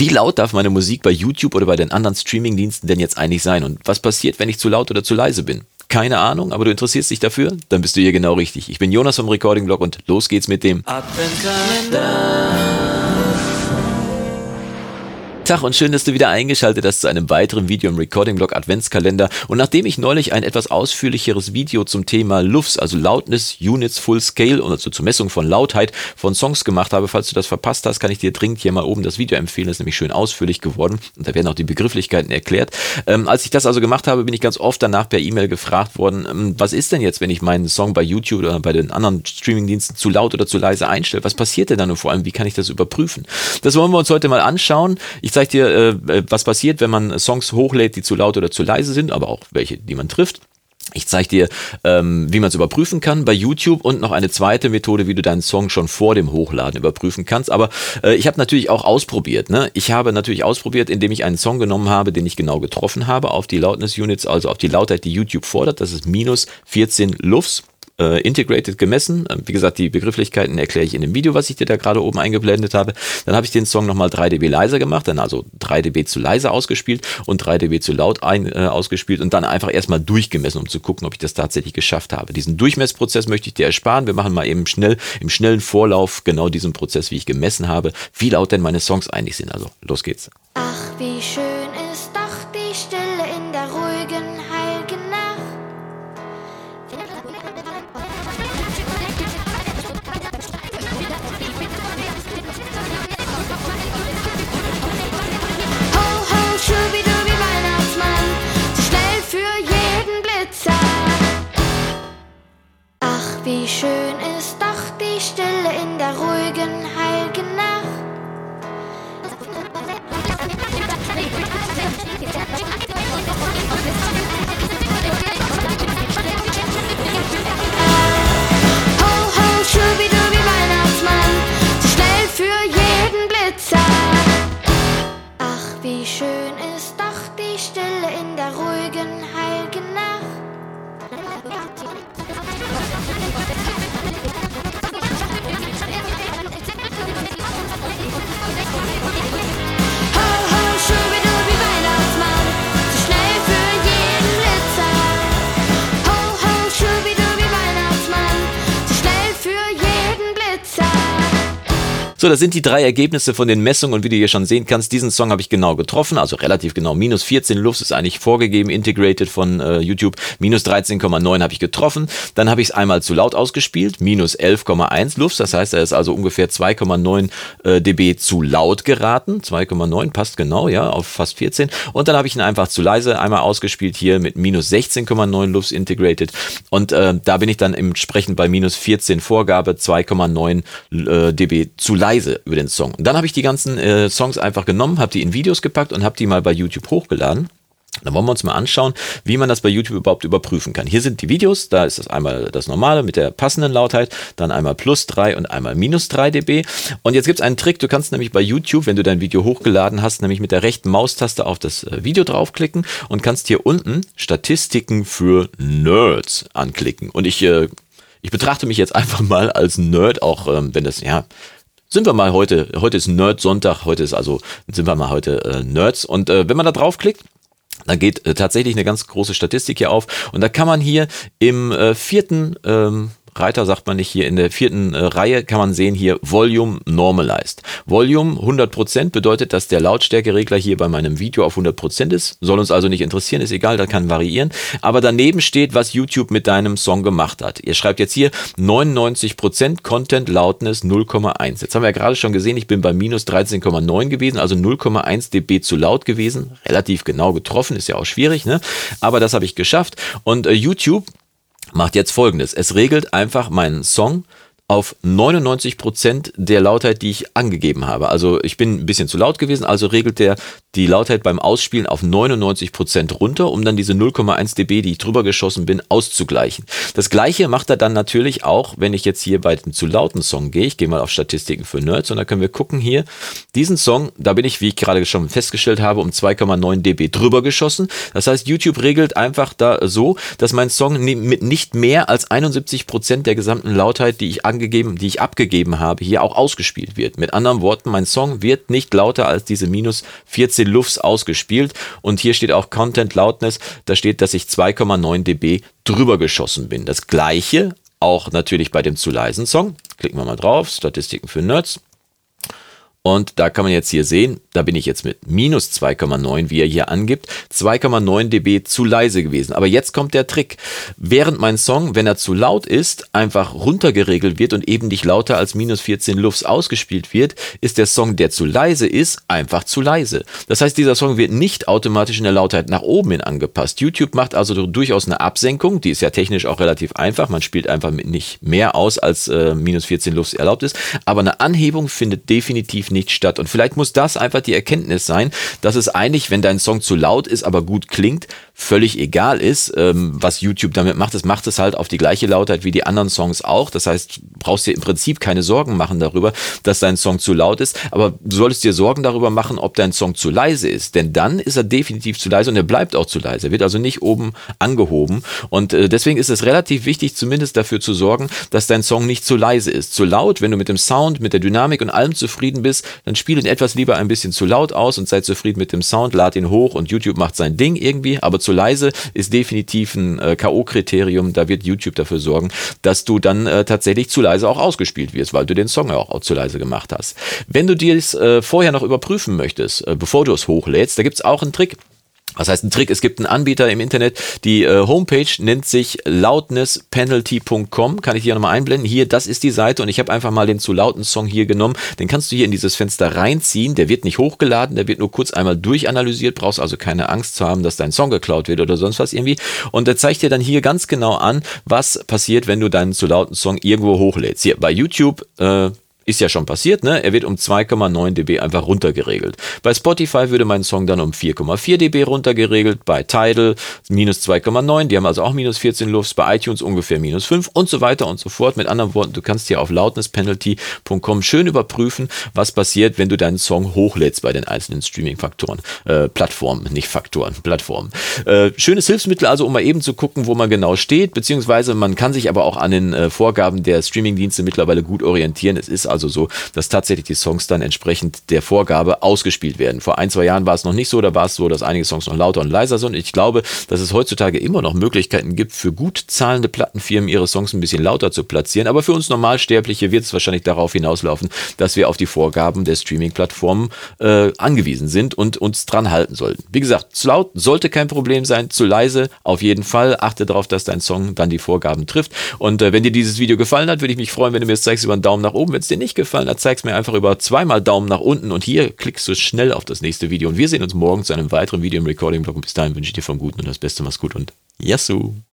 Wie laut darf meine Musik bei YouTube oder bei den anderen Streamingdiensten denn jetzt eigentlich sein? Und was passiert, wenn ich zu laut oder zu leise bin? Keine Ahnung, aber du interessierst dich dafür? Dann bist du hier genau richtig. Ich bin Jonas vom Recording Blog und los geht's mit dem Adventkalender. Tag und schön, dass du wieder eingeschaltet hast zu einem weiteren Video im Recording-Blog Adventskalender. Und nachdem ich neulich ein etwas ausführlicheres Video zum Thema LUFS, also Loudness Units Full Scale und also zur Messung von Lautheit von Songs gemacht habe, falls du das verpasst hast, kann ich dir dringend hier mal oben das Video empfehlen. Das ist nämlich schön ausführlich geworden und da werden auch die Begrifflichkeiten erklärt. Ähm, als ich das also gemacht habe, bin ich ganz oft danach per E-Mail gefragt worden, ähm, was ist denn jetzt, wenn ich meinen Song bei YouTube oder bei den anderen Streaming-Diensten zu laut oder zu leise einstelle? Was passiert denn dann und vor allem, wie kann ich das überprüfen? Das wollen wir uns heute mal anschauen. Ich zeige dir, äh, äh, was passiert, wenn man Songs hochlädt, die zu laut oder zu leise sind, aber auch welche, die man trifft. Ich zeige dir, ähm, wie man es überprüfen kann bei YouTube und noch eine zweite Methode, wie du deinen Song schon vor dem Hochladen überprüfen kannst. Aber äh, ich habe natürlich auch ausprobiert. Ne? Ich habe natürlich ausprobiert, indem ich einen Song genommen habe, den ich genau getroffen habe auf die Loudness Units, also auf die Lautheit, die YouTube fordert. Das ist minus 14 Lufs äh, integrated gemessen. Ähm, wie gesagt, die Begrifflichkeiten erkläre ich in dem Video, was ich dir da gerade oben eingeblendet habe. Dann habe ich den Song nochmal 3 dB leiser gemacht, dann also 3 dB zu leise ausgespielt und 3 dB zu laut ein, äh, ausgespielt und dann einfach erstmal durchgemessen, um zu gucken, ob ich das tatsächlich geschafft habe. Diesen Durchmessprozess möchte ich dir ersparen. Wir machen mal eben schnell im schnellen Vorlauf genau diesen Prozess, wie ich gemessen habe, wie laut denn meine Songs eigentlich sind. Also los geht's. Ach, wie schön ist doch schön ist doch die Stille in der ruhigen, heiligen Nacht. Ho, ho, schubidubi, Weihnachtsmann, zu schnell für jeden Blitzer. Ach, wie schön ist doch So, das sind die drei Ergebnisse von den Messungen und wie du hier schon sehen kannst, diesen Song habe ich genau getroffen, also relativ genau. Minus 14 Lufts ist eigentlich vorgegeben, integrated von äh, YouTube. Minus 13,9 habe ich getroffen. Dann habe ich es einmal zu laut ausgespielt, minus 11,1 Lufts, das heißt, er ist also ungefähr 2,9 äh, dB zu laut geraten. 2,9 passt genau, ja, auf fast 14. Und dann habe ich ihn einfach zu leise einmal ausgespielt hier mit minus 16,9 Lufts integrated. Und äh, da bin ich dann entsprechend bei minus 14 Vorgabe 2,9 äh, dB zu leise über den Song. Und dann habe ich die ganzen äh, Songs einfach genommen, habe die in Videos gepackt und habe die mal bei YouTube hochgeladen. Dann wollen wir uns mal anschauen, wie man das bei YouTube überhaupt überprüfen kann. Hier sind die Videos, da ist das einmal das normale mit der passenden Lautheit, dann einmal plus 3 und einmal minus 3 dB. Und jetzt gibt es einen Trick, du kannst nämlich bei YouTube, wenn du dein Video hochgeladen hast, nämlich mit der rechten Maustaste auf das äh, Video draufklicken und kannst hier unten Statistiken für Nerds anklicken. Und ich, äh, ich betrachte mich jetzt einfach mal als Nerd, auch ähm, wenn das, ja, sind wir mal heute, heute ist Nerd-Sonntag, heute ist also, sind wir mal heute äh, Nerds. Und äh, wenn man da draufklickt, da geht äh, tatsächlich eine ganz große Statistik hier auf. Und da kann man hier im äh, vierten ähm, Reiter sagt man nicht hier in der vierten äh, Reihe kann man sehen hier Volume Normalized. Volume 100% bedeutet, dass der Lautstärkeregler hier bei meinem Video auf 100% ist. Soll uns also nicht interessieren, ist egal, da kann variieren. Aber daneben steht, was YouTube mit deinem Song gemacht hat. Ihr schreibt jetzt hier 99% Content Loudness 0,1. Jetzt haben wir ja gerade schon gesehen, ich bin bei minus 13,9 gewesen, also 0,1 dB zu laut gewesen. Relativ genau getroffen, ist ja auch schwierig, ne? Aber das habe ich geschafft. Und äh, YouTube macht jetzt folgendes. Es regelt einfach meinen Song auf 99% der Lautheit, die ich angegeben habe. Also ich bin ein bisschen zu laut gewesen, also regelt der die Lautheit beim Ausspielen auf 99% runter, um dann diese 0,1 dB, die ich drüber geschossen bin, auszugleichen. Das gleiche macht er dann natürlich auch, wenn ich jetzt hier bei dem zu lauten Song gehe. Ich gehe mal auf Statistiken für Nerds und dann können wir gucken hier, diesen Song, da bin ich, wie ich gerade schon festgestellt habe, um 2,9 dB drüber geschossen. Das heißt, YouTube regelt einfach da so, dass mein Song mit nicht mehr als 71% der gesamten Lautheit, die ich angegeben angegeben, die ich abgegeben habe, hier auch ausgespielt wird. Mit anderen Worten, mein Song wird nicht lauter als diese minus 14 Lufts ausgespielt. Und hier steht auch Content Loudness, da steht, dass ich 2,9 dB drüber geschossen bin. Das gleiche auch natürlich bei dem zu leisen Song. Klicken wir mal drauf, Statistiken für Nerds. Und da kann man jetzt hier sehen, da bin ich jetzt mit minus 2,9, wie er hier angibt, 2,9 dB zu leise gewesen. Aber jetzt kommt der Trick. Während mein Song, wenn er zu laut ist, einfach runtergeregelt wird und eben nicht lauter als minus 14 Lufts ausgespielt wird, ist der Song, der zu leise ist, einfach zu leise. Das heißt, dieser Song wird nicht automatisch in der Lautheit nach oben hin angepasst. YouTube macht also durchaus eine Absenkung, die ist ja technisch auch relativ einfach. Man spielt einfach mit nicht mehr aus, als äh, minus 14 Lufts erlaubt ist. Aber eine Anhebung findet definitiv nicht statt. Und vielleicht muss das einfach die Erkenntnis sein, dass es eigentlich, wenn dein Song zu laut ist, aber gut klingt, völlig egal ist, ähm, was YouTube damit macht. Es macht es halt auf die gleiche Lautheit wie die anderen Songs auch. Das heißt, brauchst dir im Prinzip keine Sorgen machen darüber, dass dein Song zu laut ist. Aber du solltest dir Sorgen darüber machen, ob dein Song zu leise ist. Denn dann ist er definitiv zu leise und er bleibt auch zu leise. Er wird also nicht oben angehoben. Und äh, deswegen ist es relativ wichtig, zumindest dafür zu sorgen, dass dein Song nicht zu leise ist. Zu laut, wenn du mit dem Sound, mit der Dynamik und allem zufrieden bist, dann spiel ihn etwas lieber ein bisschen zu laut aus und sei zufrieden mit dem Sound, lad ihn hoch und YouTube macht sein Ding irgendwie, aber zu leise ist definitiv ein äh, K.O.-Kriterium. Da wird YouTube dafür sorgen, dass du dann äh, tatsächlich zu leise auch ausgespielt wirst, weil du den Song ja auch, auch zu leise gemacht hast. Wenn du dir das äh, vorher noch überprüfen möchtest, äh, bevor du es hochlädst, da gibt es auch einen Trick. Was heißt ein Trick? Es gibt einen Anbieter im Internet, die äh, Homepage nennt sich loudnesspenalty.com. Kann ich hier nochmal einblenden? Hier, das ist die Seite und ich habe einfach mal den zu lauten Song hier genommen. Den kannst du hier in dieses Fenster reinziehen. Der wird nicht hochgeladen, der wird nur kurz einmal durchanalysiert. Brauchst also keine Angst zu haben, dass dein Song geklaut wird oder sonst was irgendwie. Und der zeigt dir dann hier ganz genau an, was passiert, wenn du deinen zu lauten Song irgendwo hochlädst. Hier bei YouTube äh, ist ja schon passiert, ne? Er wird um 2,9 dB einfach runtergeregelt. Bei Spotify würde mein Song dann um 4,4 dB runtergeregelt, bei Tidal minus 2,9, die haben also auch minus 14 Lufts, bei iTunes ungefähr minus 5 und so weiter und so fort. Mit anderen Worten, du kannst hier auf loudnesspenalty.com schön überprüfen, was passiert, wenn du deinen Song hochlädst bei den einzelnen Streaming-Faktoren, äh, Plattformen, nicht Faktoren, Plattformen. Äh, schönes Hilfsmittel also, um mal eben zu gucken, wo man genau steht, beziehungsweise man kann sich aber auch an den äh, Vorgaben der Streaming-Dienste mittlerweile gut orientieren. Es ist also so, dass tatsächlich die Songs dann entsprechend der Vorgabe ausgespielt werden. Vor ein, zwei Jahren war es noch nicht so, da war es so, dass einige Songs noch lauter und leiser sind. Ich glaube, dass es heutzutage immer noch Möglichkeiten gibt, für gut zahlende Plattenfirmen ihre Songs ein bisschen lauter zu platzieren. Aber für uns Normalsterbliche wird es wahrscheinlich darauf hinauslaufen, dass wir auf die Vorgaben der Streaming-Plattformen äh, angewiesen sind und uns dran halten sollten. Wie gesagt, zu laut sollte kein Problem sein, zu leise auf jeden Fall. Achte darauf, dass dein Song dann die Vorgaben trifft. Und äh, wenn dir dieses Video gefallen hat, würde ich mich freuen, wenn du mir es zeigst über einen Daumen nach oben. Wenn es dir nicht gefallen hat, zeig's mir einfach über zweimal Daumen nach unten und hier klickst du schnell auf das nächste Video. Und wir sehen uns morgen zu einem weiteren Video im Recording-Blog. Und bis dahin wünsche ich dir vom Guten und das Beste. Mach's gut und Yassou!